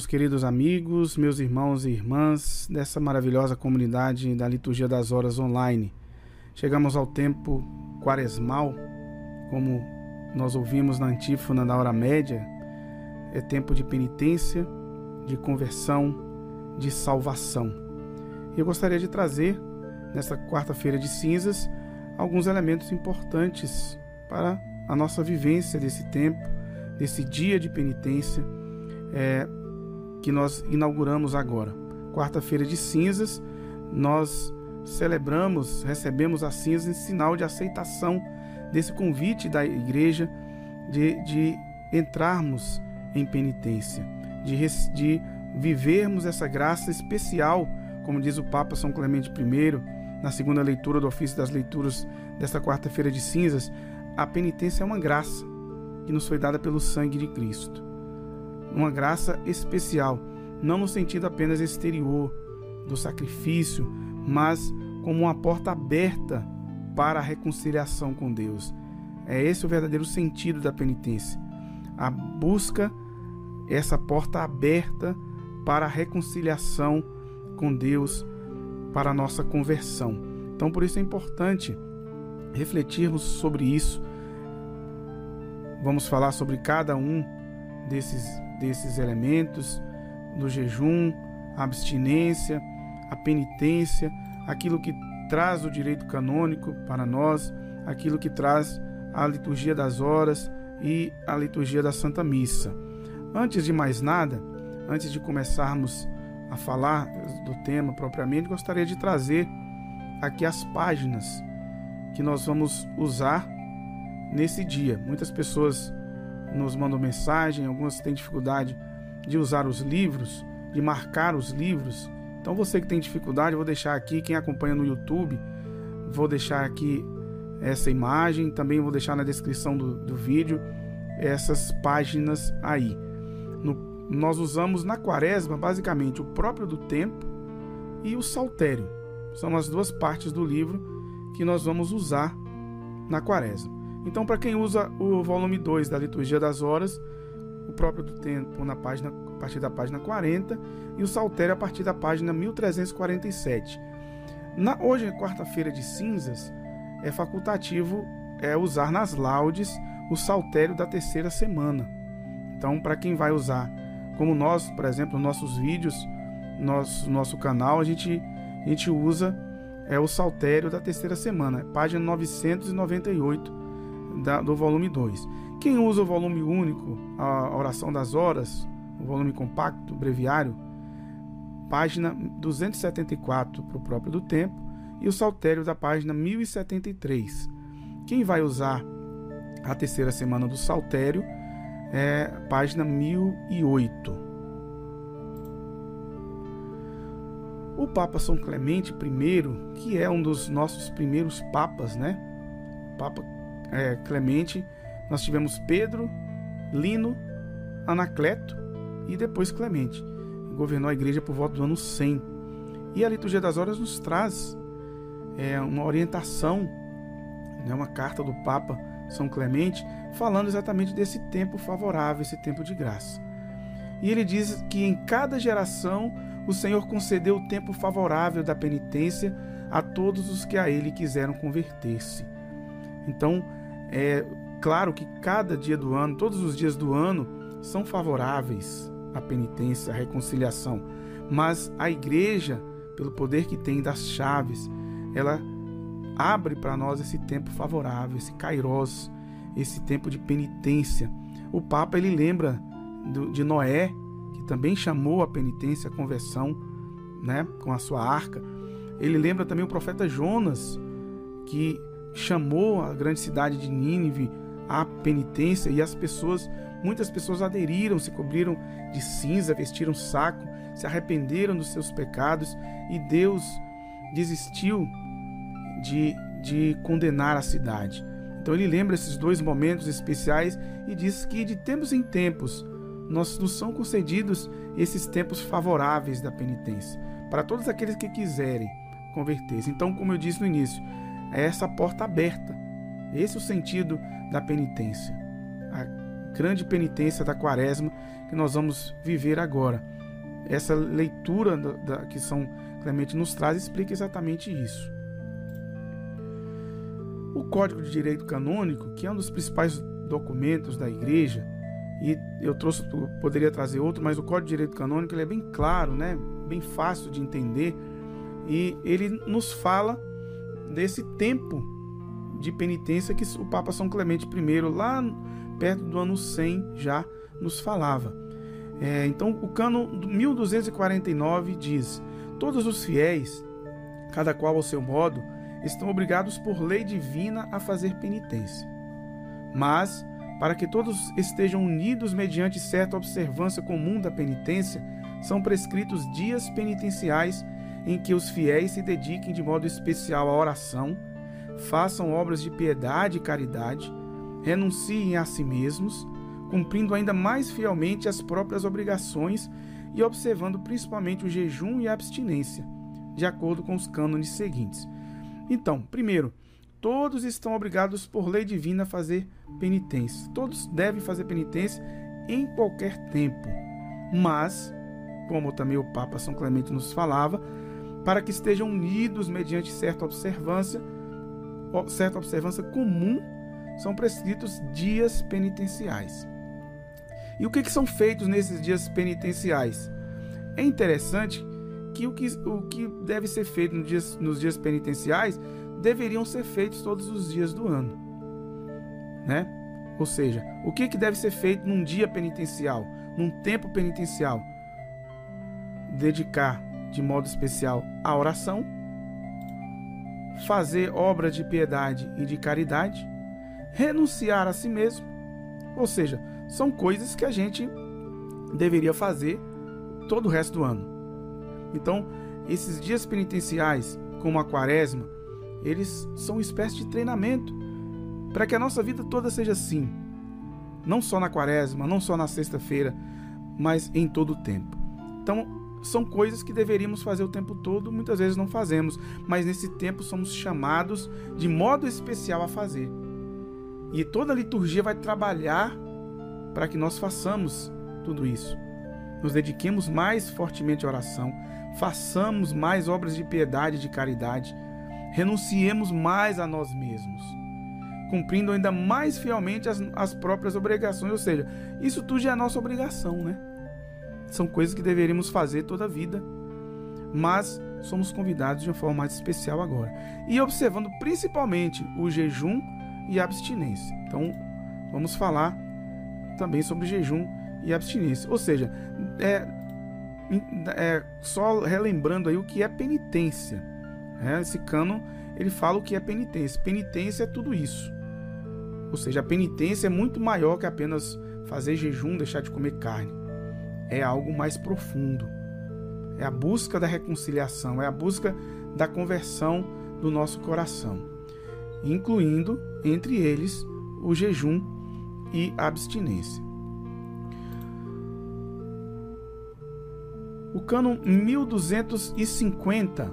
meus queridos amigos, meus irmãos e irmãs dessa maravilhosa comunidade da Liturgia das Horas online. Chegamos ao tempo quaresmal, como nós ouvimos na antífona da hora média, é tempo de penitência, de conversão, de salvação. Eu gostaria de trazer, nesta quarta-feira de cinzas, alguns elementos importantes para a nossa vivência desse tempo, desse dia de penitência. É, que nós inauguramos agora. Quarta-feira de cinzas, nós celebramos, recebemos a cinza em sinal de aceitação desse convite da igreja de, de entrarmos em penitência, de, de vivermos essa graça especial, como diz o Papa São Clemente I, na segunda leitura do ofício das leituras desta quarta-feira de cinzas, a penitência é uma graça que nos foi dada pelo sangue de Cristo uma graça especial, não no sentido apenas exterior do sacrifício, mas como uma porta aberta para a reconciliação com Deus. É esse o verdadeiro sentido da penitência. A busca essa porta aberta para a reconciliação com Deus, para a nossa conversão. Então, por isso é importante refletirmos sobre isso. Vamos falar sobre cada um desses desses elementos, do jejum, a abstinência, a penitência, aquilo que traz o direito canônico para nós, aquilo que traz a liturgia das horas e a liturgia da Santa Missa. Antes de mais nada, antes de começarmos a falar do tema propriamente, gostaria de trazer aqui as páginas que nós vamos usar nesse dia. Muitas pessoas nos mandam mensagem, algumas têm dificuldade de usar os livros, de marcar os livros. Então você que tem dificuldade, vou deixar aqui, quem acompanha no YouTube, vou deixar aqui essa imagem, também vou deixar na descrição do, do vídeo essas páginas aí. No, nós usamos na quaresma basicamente o próprio do tempo e o saltério. São as duas partes do livro que nós vamos usar na quaresma. Então, para quem usa o volume 2 da Liturgia das Horas, o próprio do tempo na página, a partir da página 40 e o Saltério a partir da página 1347. Na, hoje, quarta-feira de cinzas, é facultativo é, usar nas laudes o Saltério da terceira semana. Então, para quem vai usar, como nós, por exemplo, nossos vídeos, nosso, nosso canal, a gente, a gente usa é o Saltério da terceira semana, página 998 da, do volume 2. Quem usa o volume único, a Oração das Horas, o volume compacto, breviário, página 274 para o próprio do tempo e o saltério da página 1073. Quem vai usar a terceira semana do saltério é página 1008. O Papa São Clemente I, que é um dos nossos primeiros papas, né? Papa é, Clemente, nós tivemos Pedro, Lino, Anacleto e depois Clemente. Governou a igreja por volta do ano 100. E a liturgia das horas nos traz é, uma orientação, né, uma carta do Papa São Clemente, falando exatamente desse tempo favorável, esse tempo de graça. E ele diz que em cada geração o Senhor concedeu o tempo favorável da penitência a todos os que a ele quiseram converter-se. Então, é claro que cada dia do ano, todos os dias do ano, são favoráveis à penitência, à reconciliação. Mas a igreja, pelo poder que tem das chaves, ela abre para nós esse tempo favorável, esse kairos, esse tempo de penitência. O Papa ele lembra do, de Noé, que também chamou a penitência, a conversão, né, com a sua arca. Ele lembra também o profeta Jonas, que chamou a grande cidade de Nínive à penitência e as pessoas, muitas pessoas aderiram, se cobriram de cinza, vestiram saco, se arrependeram dos seus pecados e Deus desistiu de, de condenar a cidade. Então ele lembra esses dois momentos especiais e diz que de tempos em tempos nós nos são concedidos esses tempos favoráveis da penitência para todos aqueles que quiserem converter-se. Então, como eu disse no início, é essa porta aberta. Esse é o sentido da penitência. A grande penitência da quaresma que nós vamos viver agora. Essa leitura da, que São Clemente nos traz explica exatamente isso. O Código de Direito Canônico, que é um dos principais documentos da Igreja, e eu trouxe, poderia trazer outro, mas o Código de Direito Canônico ele é bem claro, né? bem fácil de entender, e ele nos fala desse tempo de penitência que o Papa São Clemente I, lá perto do ano 100, já nos falava. É, então, o cano 1249 diz: Todos os fiéis, cada qual ao seu modo, estão obrigados por lei divina a fazer penitência. Mas, para que todos estejam unidos mediante certa observância comum da penitência, são prescritos dias penitenciais em que os fiéis se dediquem de modo especial à oração, façam obras de piedade e caridade, renunciem a si mesmos, cumprindo ainda mais fielmente as próprias obrigações e observando principalmente o jejum e a abstinência, de acordo com os cânones seguintes. Então, primeiro, todos estão obrigados por lei divina a fazer penitência. Todos devem fazer penitência em qualquer tempo. Mas, como também o Papa São Clemente nos falava, para que estejam unidos mediante certa observância, certa observância comum, são prescritos dias penitenciais. E o que, que são feitos nesses dias penitenciais? É interessante que o que, o que deve ser feito nos dias, nos dias penitenciais deveriam ser feitos todos os dias do ano. Né? Ou seja, o que, que deve ser feito num dia penitencial, num tempo penitencial? Dedicar de modo especial à oração, fazer obras de piedade e de caridade, renunciar a si mesmo, ou seja, são coisas que a gente deveria fazer todo o resto do ano. Então, esses dias penitenciais, como a quaresma, eles são uma espécie de treinamento para que a nossa vida toda seja assim. Não só na quaresma, não só na sexta-feira, mas em todo o tempo. Então, são coisas que deveríamos fazer o tempo todo, muitas vezes não fazemos, mas nesse tempo somos chamados de modo especial a fazer. E toda liturgia vai trabalhar para que nós façamos tudo isso. Nos dediquemos mais fortemente à oração, façamos mais obras de piedade e de caridade, renunciemos mais a nós mesmos, cumprindo ainda mais fielmente as, as próprias obrigações, ou seja, isso tudo já é nossa obrigação, né? São coisas que deveríamos fazer toda a vida, mas somos convidados de uma forma mais especial agora. E observando principalmente o jejum e a abstinência. Então, vamos falar também sobre jejum e abstinência. Ou seja, é, é só relembrando aí o que é penitência. É, esse cano ele fala o que é penitência. Penitência é tudo isso. Ou seja, a penitência é muito maior que apenas fazer jejum, deixar de comer carne é algo mais profundo. É a busca da reconciliação, é a busca da conversão do nosso coração, incluindo entre eles o jejum e a abstinência. O cânon 1250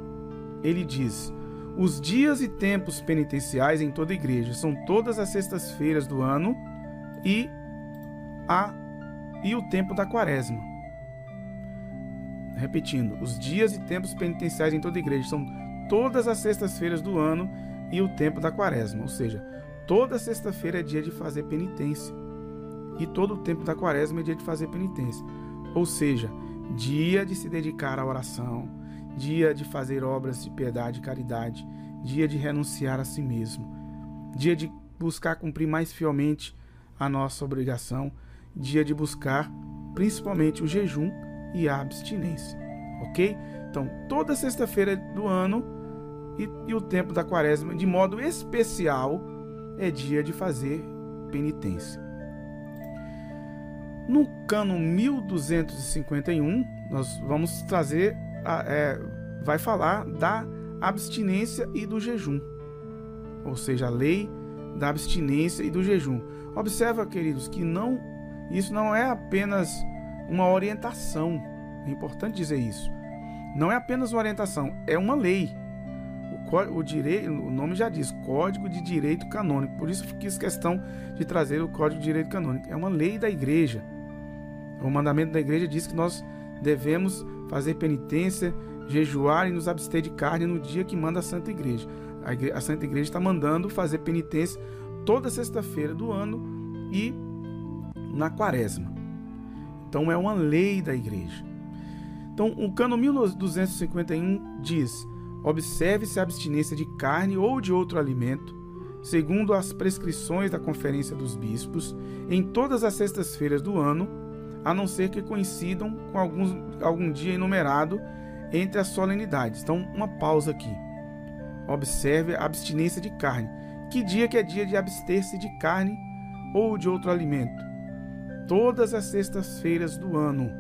ele diz: os dias e tempos penitenciais em toda igreja são todas as sextas-feiras do ano e a e o tempo da quaresma. Repetindo, os dias e tempos penitenciais em toda a igreja são todas as sextas-feiras do ano e o tempo da quaresma, ou seja, toda sexta-feira é dia de fazer penitência e todo o tempo da quaresma é dia de fazer penitência, ou seja, dia de se dedicar à oração, dia de fazer obras de piedade e caridade, dia de renunciar a si mesmo, dia de buscar cumprir mais fielmente a nossa obrigação dia de buscar principalmente o jejum e a abstinência, ok? Então, toda sexta-feira do ano e, e, o tempo da quaresma, de modo especial, é dia de fazer penitência. No cano 1251, nós vamos trazer, a, é, vai falar da abstinência e do jejum, ou seja, a lei da abstinência e do jejum. Observa, queridos, que não Isso não é apenas uma orientação, é importante dizer isso. Não é apenas uma orientação, é uma lei. O, o, direito, o nome já diz, Código de Direito Canônico. Por isso fiz questão de trazer o Código de Direito Canônico. É uma lei da igreja. O mandamento da igreja diz que nós devemos fazer penitência, jejuar e nos abster de carne no dia que manda a Santa Igreja. A, igreja, a Santa Igreja está mandando fazer penitência toda sexta-feira do ano e na quaresma. Então é uma lei da igreja. Então o cano 1251 diz: observe-se a abstinência de carne ou de outro alimento, segundo as prescrições da Conferência dos Bispos, em todas as sextas-feiras do ano, a não ser que coincidam com alguns, algum dia enumerado entre as solenidades. Então, uma pausa aqui. Observe a abstinência de carne. Que dia que é dia de abster-se de carne ou de outro alimento? Todas as sextas-feiras do ano.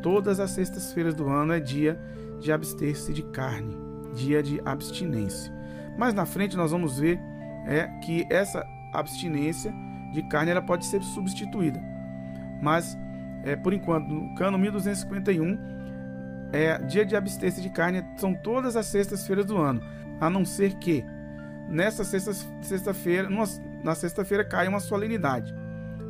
Todas as sextas-feiras do ano é dia de abster-se de carne, dia de abstinência. Mas na frente nós vamos ver é que essa abstinência de carne ela pode ser substituída. Mas é, por enquanto, no cano 1251, é, dia de abster-se de carne são todas as sextas-feiras do ano, a não ser que nessa sexta-feira, na sexta-feira caia uma solenidade.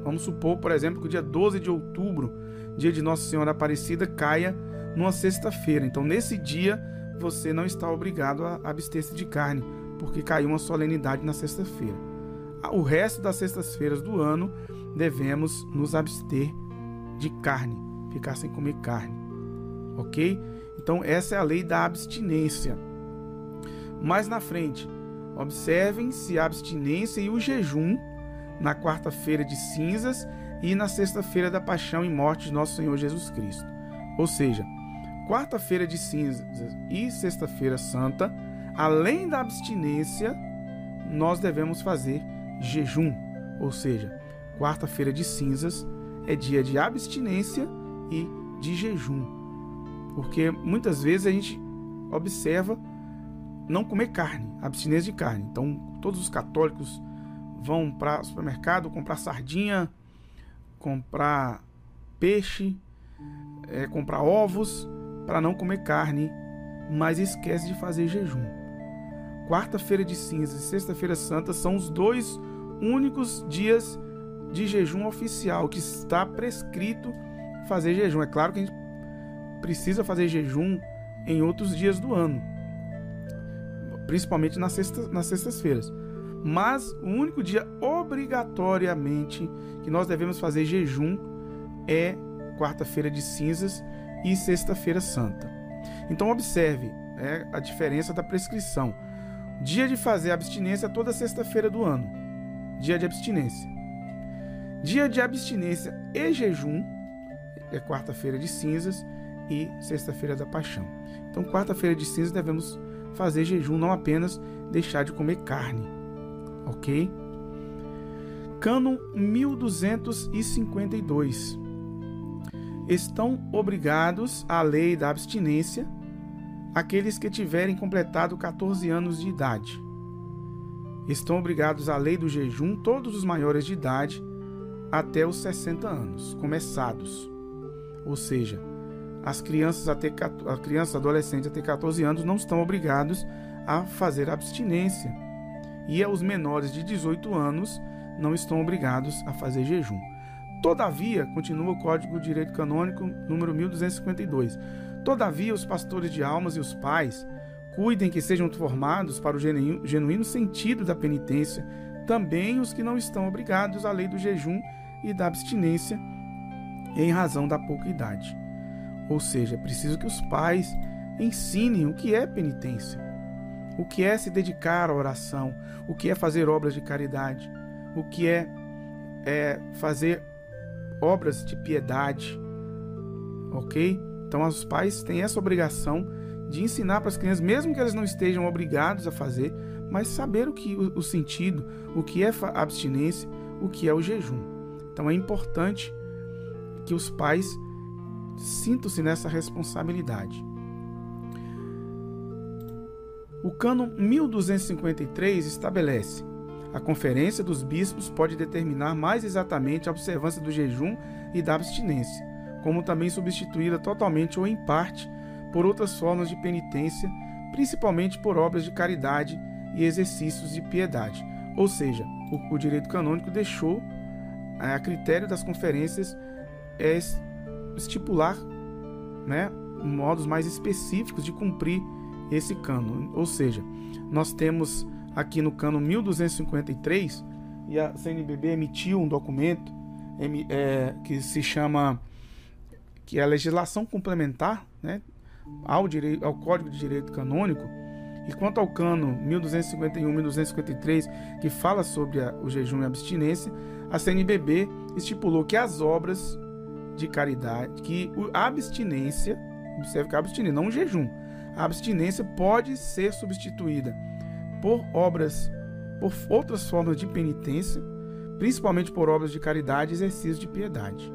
Vamos supor, por exemplo, que o dia 12 de outubro, dia de Nossa Senhora Aparecida, caia numa sexta-feira. Então, nesse dia, você não está obrigado a abster-se de carne, porque caiu uma solenidade na sexta-feira. O resto das sextas-feiras do ano, devemos nos abster de carne, ficar sem comer carne. Ok? Então, essa é a lei da abstinência. Mais na frente, observem-se a abstinência e o jejum na quarta-feira de cinzas e na sexta-feira da paixão e morte de nosso Senhor Jesus Cristo. Ou seja, quarta-feira de cinzas e sexta-feira santa, além da abstinência, nós devemos fazer jejum. Ou seja, quarta-feira de cinzas é dia de abstinência e de jejum. Porque muitas vezes a gente observa não comer carne, abstinência de carne. Então, todos os católicos vão para o supermercado comprar sardinha, comprar peixe, é, comprar ovos para não comer carne, mas esquece de fazer jejum. Quarta-feira de cinzas e sexta-feira santa são os dois únicos dias de jejum oficial que está prescrito fazer jejum. É claro que a gente precisa fazer jejum em outros dias do ano, principalmente nas, sexta, nas sextas-feiras. Mas o único dia obrigatoriamente que nós devemos fazer jejum é quarta-feira de cinzas e sexta-feira santa. Então observe é, a diferença da prescrição. Dia de fazer abstinência toda sexta-feira do ano. Dia de abstinência. Dia de abstinência e jejum é quarta-feira de cinzas e sexta-feira da paixão. Então, quarta-feira de cinzas devemos fazer jejum, não apenas deixar de comer carne ok? Cânon 1252. Estão obrigados à lei da abstinência aqueles que tiverem completado 14 anos de idade. Estão obrigados à lei do jejum todos os maiores de idade até os 60 anos, começados. Ou seja, as crianças até as crianças adolescentes até 14 anos não estão obrigados a fazer abstinência e os menores de 18 anos não estão obrigados a fazer jejum. Todavia, continua o Código de Direito Canônico número 1252. Todavia, os pastores de almas e os pais cuidem que sejam formados para o genuíno sentido da penitência também os que não estão obrigados à lei do jejum e da abstinência em razão da pouca idade. Ou seja, é preciso que os pais ensinem o que é penitência o que é se dedicar à oração, o que é fazer obras de caridade, o que é, é fazer obras de piedade, ok? Então, os pais têm essa obrigação de ensinar para as crianças, mesmo que elas não estejam obrigados a fazer, mas saber o que o, o sentido, o que é abstinência, o que é o jejum. Então, é importante que os pais sintam-se nessa responsabilidade. O cano 1253 estabelece: A Conferência dos Bispos pode determinar mais exatamente a observância do jejum e da abstinência, como também substituí-la totalmente ou em parte por outras formas de penitência, principalmente por obras de caridade e exercícios de piedade. Ou seja, o, o direito canônico deixou é, a critério das conferências é estipular né, modos mais específicos de cumprir esse cano. Ou seja, nós temos aqui no cano 1253 e a CNBB emitiu um documento é, que se chama que é a legislação complementar né, ao, direito, ao Código de Direito Canônico. E quanto ao cano 1251 1253, que fala sobre a, o jejum e a abstinência, a CNBB estipulou que as obras de caridade, que a abstinência, observe que a abstinência, não o jejum, a abstinência pode ser substituída por obras, por outras formas de penitência, principalmente por obras de caridade e exercícios de piedade.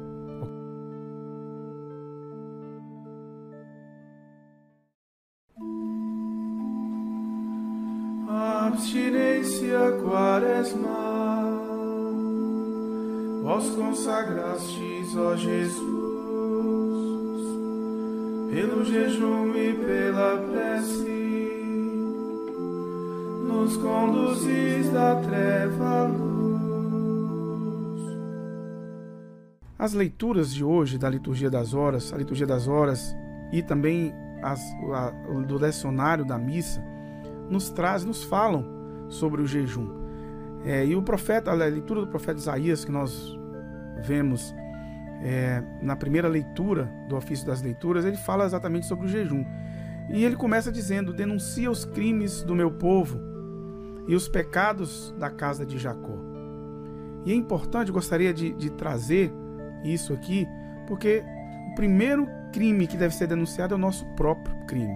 abstinência quaresmal, vós consagrastes, ó Jesus pelo jejum e pela prece, nos conduzis da treva à luz. As leituras de hoje da liturgia das horas, a liturgia das horas e também as, a, do lecionário da missa, nos traz, nos falam sobre o jejum. É, e o profeta, a leitura do profeta Isaías que nós vemos é, na primeira leitura do ofício das leituras, ele fala exatamente sobre o jejum. E ele começa dizendo: denuncia os crimes do meu povo e os pecados da casa de Jacó. E é importante, gostaria de, de trazer isso aqui, porque o primeiro crime que deve ser denunciado é o nosso próprio crime.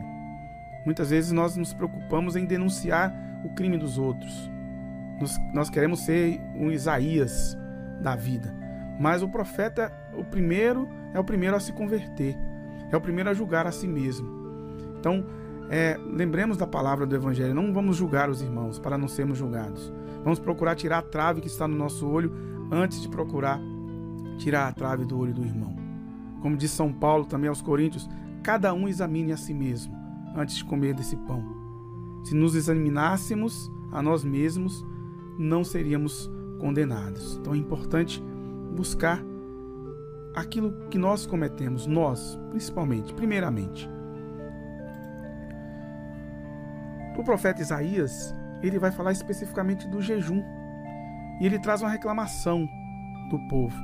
Muitas vezes nós nos preocupamos em denunciar o crime dos outros. Nós, nós queremos ser um Isaías da vida. Mas o profeta, o primeiro, é o primeiro a se converter, é o primeiro a julgar a si mesmo. Então, é, lembremos da palavra do Evangelho, não vamos julgar os irmãos para não sermos julgados. Vamos procurar tirar a trave que está no nosso olho antes de procurar tirar a trave do olho do irmão. Como diz São Paulo também aos Coríntios, cada um examine a si mesmo antes de comer desse pão. Se nos examinássemos a nós mesmos, não seríamos condenados. Então é importante buscar aquilo que nós cometemos, nós, principalmente, primeiramente. O profeta Isaías, ele vai falar especificamente do jejum. E ele traz uma reclamação do povo.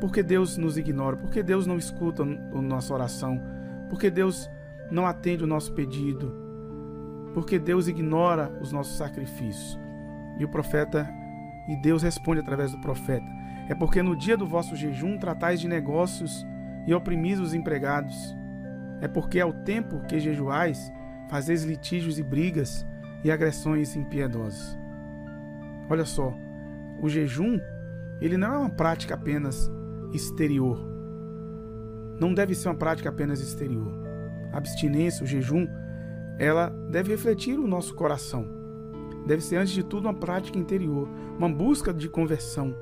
Por que Deus nos ignora? Por que Deus não escuta a nossa oração? Por que Deus não atende o nosso pedido? Por que Deus ignora os nossos sacrifícios? E o profeta, e Deus responde através do profeta: é porque no dia do vosso jejum tratais de negócios e oprimis os empregados. É porque ao tempo que jejuais, fazeis litígios e brigas e agressões impiedosas. Olha só, o jejum, ele não é uma prática apenas exterior. Não deve ser uma prática apenas exterior. A abstinência, o jejum, ela deve refletir o nosso coração. Deve ser, antes de tudo, uma prática interior, uma busca de conversão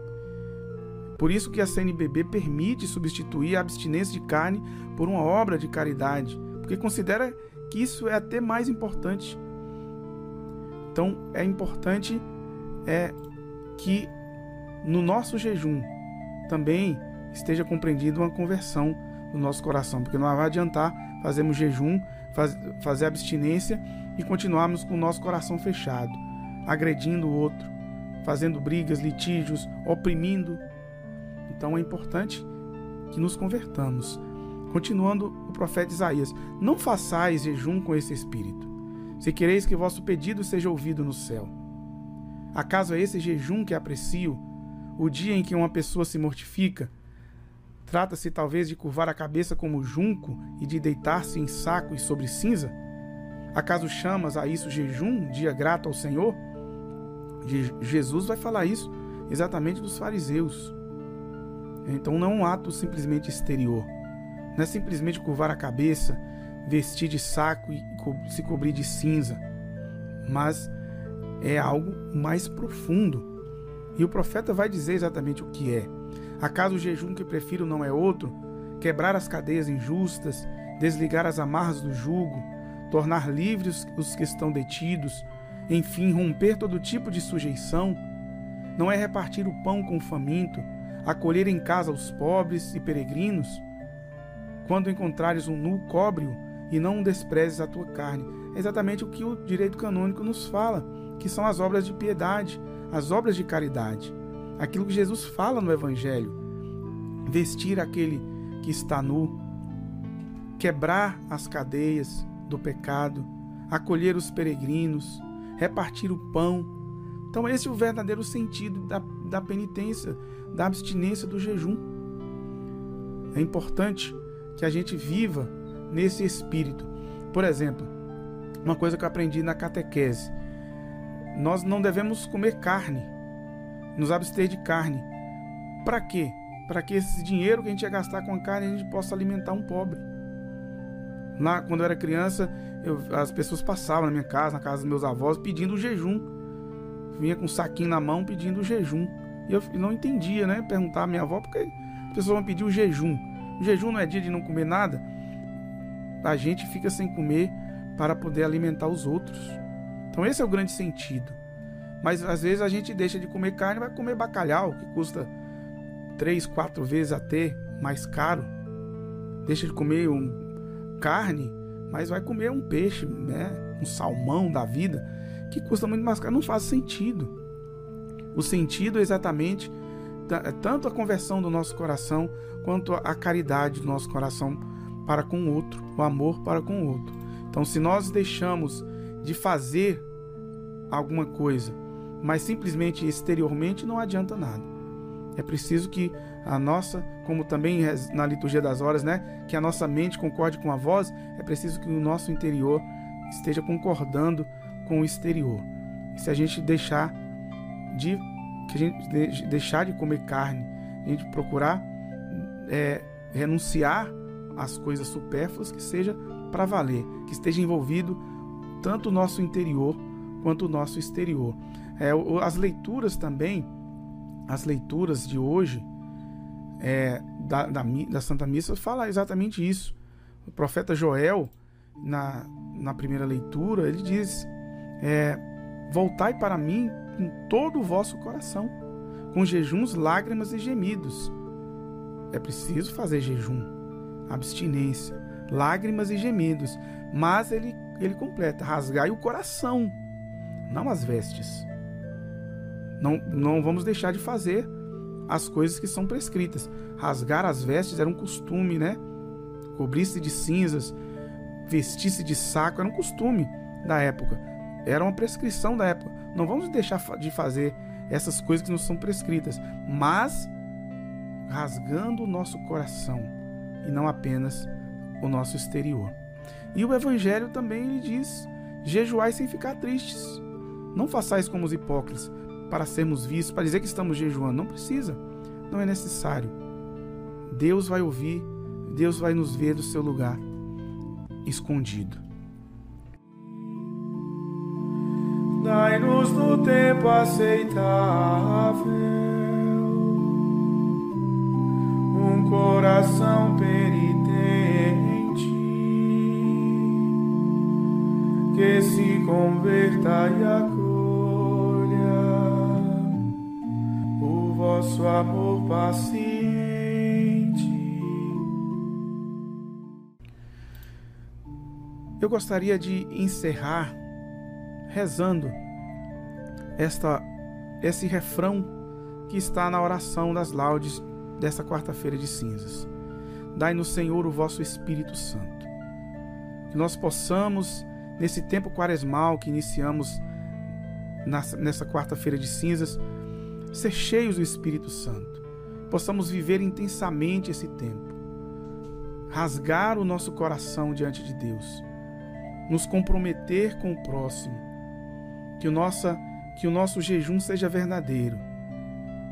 por isso que a CNBB permite substituir a abstinência de carne por uma obra de caridade, porque considera que isso é até mais importante. Então é importante é que no nosso jejum também esteja compreendida uma conversão no nosso coração, porque não vai adiantar fazermos jejum, faz, fazer abstinência e continuarmos com o nosso coração fechado, agredindo o outro, fazendo brigas, litígios, oprimindo então é importante que nos convertamos. Continuando o profeta Isaías: Não façais jejum com esse espírito, se quereis que vosso pedido seja ouvido no céu. Acaso é esse jejum que aprecio, o dia em que uma pessoa se mortifica? Trata-se talvez de curvar a cabeça como junco e de deitar-se em saco e sobre cinza? Acaso chamas a isso jejum, dia grato ao Senhor? Jesus vai falar isso exatamente dos fariseus. Então não é um ato simplesmente exterior. Não é simplesmente curvar a cabeça, vestir de saco e se cobrir de cinza. Mas é algo mais profundo. E o profeta vai dizer exatamente o que é. Acaso o jejum que prefiro não é outro? Quebrar as cadeias injustas, desligar as amarras do jugo, tornar livres os que estão detidos, enfim, romper todo tipo de sujeição? Não é repartir o pão com o faminto, acolher em casa os pobres e peregrinos? Quando encontrares um nu, cobre-o e não desprezes a tua carne. É exatamente o que o direito canônico nos fala, que são as obras de piedade, as obras de caridade. Aquilo que Jesus fala no Evangelho. Vestir aquele que está nu, quebrar as cadeias do pecado, acolher os peregrinos, repartir o pão. Então, esse é o verdadeiro sentido da, da penitência, da abstinência do jejum. É importante que a gente viva nesse espírito. Por exemplo, uma coisa que eu aprendi na catequese: nós não devemos comer carne, nos abster de carne. Para quê? Para que esse dinheiro que a gente ia gastar com a carne a gente possa alimentar um pobre. Lá, quando eu era criança, eu, as pessoas passavam na minha casa, na casa dos meus avós, pedindo jejum. Vinha com um saquinho na mão pedindo jejum. E eu não entendia, né? Perguntar à minha avó, porque as pessoas vão pedir o jejum. O jejum não é dia de não comer nada. A gente fica sem comer para poder alimentar os outros. Então esse é o grande sentido. Mas às vezes a gente deixa de comer carne vai comer bacalhau, que custa três, quatro vezes até mais caro. Deixa de comer um carne, mas vai comer um peixe, né? Um salmão da vida, que custa muito mais caro. Não faz sentido. O sentido é exatamente é tanto a conversão do nosso coração quanto a caridade do nosso coração para com o outro, o amor para com o outro. Então, se nós deixamos de fazer alguma coisa, mas simplesmente exteriormente, não adianta nada. É preciso que a nossa, como também na liturgia das horas, né, que a nossa mente concorde com a voz, é preciso que o nosso interior esteja concordando com o exterior. E se a gente deixar de que a gente deixar de comer carne, a gente procurar é, renunciar às coisas supérfluas, que seja para valer, que esteja envolvido tanto o nosso interior quanto o nosso exterior. É, as leituras também, as leituras de hoje é, da, da, da, Santa Missa fala exatamente isso. O profeta Joel, na, na primeira leitura, ele diz: é, Voltai para mim com todo o vosso coração, com jejuns, lágrimas e gemidos. É preciso fazer jejum, abstinência, lágrimas e gemidos, mas ele, ele completa: rasgai o coração, não as vestes. Não, não vamos deixar de fazer as coisas que são prescritas. Rasgar as vestes era um costume, né? Cobrir-se de cinzas, vestir-se de saco era um costume da época. Era uma prescrição da época. Não vamos deixar de fazer essas coisas que nos são prescritas, mas rasgando o nosso coração e não apenas o nosso exterior. E o Evangelho também lhe diz: jejuai sem ficar tristes. Não façais como os hipócritas, para sermos vistos, para dizer que estamos jejuando. Não precisa, não é necessário. Deus vai ouvir, Deus vai nos ver do seu lugar escondido. Dai-nos no tempo aceitável um coração penitente que se converta e acolha o vosso amor paciente. Eu gostaria de encerrar rezando esta esse refrão que está na oração das laudes desta quarta-feira de cinzas. Dai-nos, Senhor, o vosso Espírito Santo. Que nós possamos, nesse tempo quaresmal que iniciamos nessa quarta-feira de cinzas, ser cheios do Espírito Santo. Possamos viver intensamente esse tempo. Rasgar o nosso coração diante de Deus. Nos comprometer com o próximo que o, nossa, que o nosso jejum seja verdadeiro,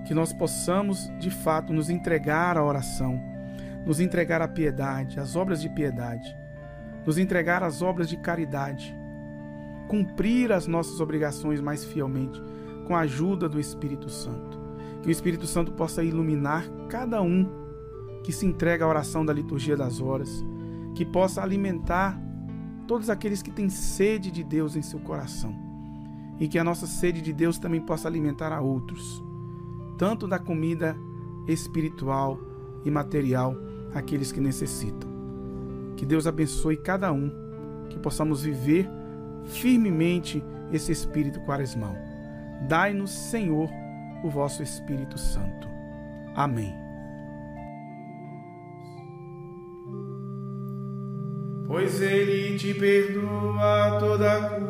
que nós possamos de fato nos entregar à oração, nos entregar à piedade, às obras de piedade, nos entregar às obras de caridade, cumprir as nossas obrigações mais fielmente, com a ajuda do Espírito Santo. Que o Espírito Santo possa iluminar cada um que se entrega à oração da liturgia das horas, que possa alimentar todos aqueles que têm sede de Deus em seu coração. E que a nossa sede de Deus também possa alimentar a outros, tanto da comida espiritual e material, aqueles que necessitam. Que Deus abençoe cada um, que possamos viver firmemente esse espírito quaresmal. Dai-nos, Senhor, o vosso Espírito Santo. Amém. Pois ele te perdoa toda culpa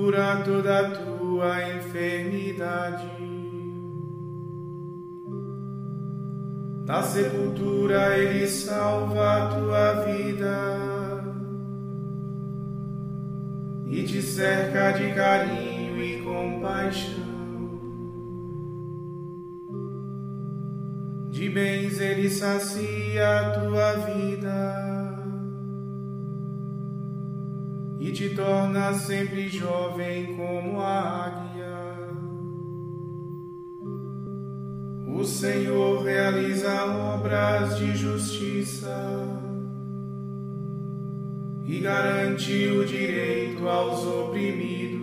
cura toda tua enfermidade. Da sepultura ele salva a tua vida e te cerca de carinho e compaixão. De bens ele sacia a tua vida e te torna sempre jovem como a águia. O Senhor realiza obras de justiça e garante o direito aos oprimidos.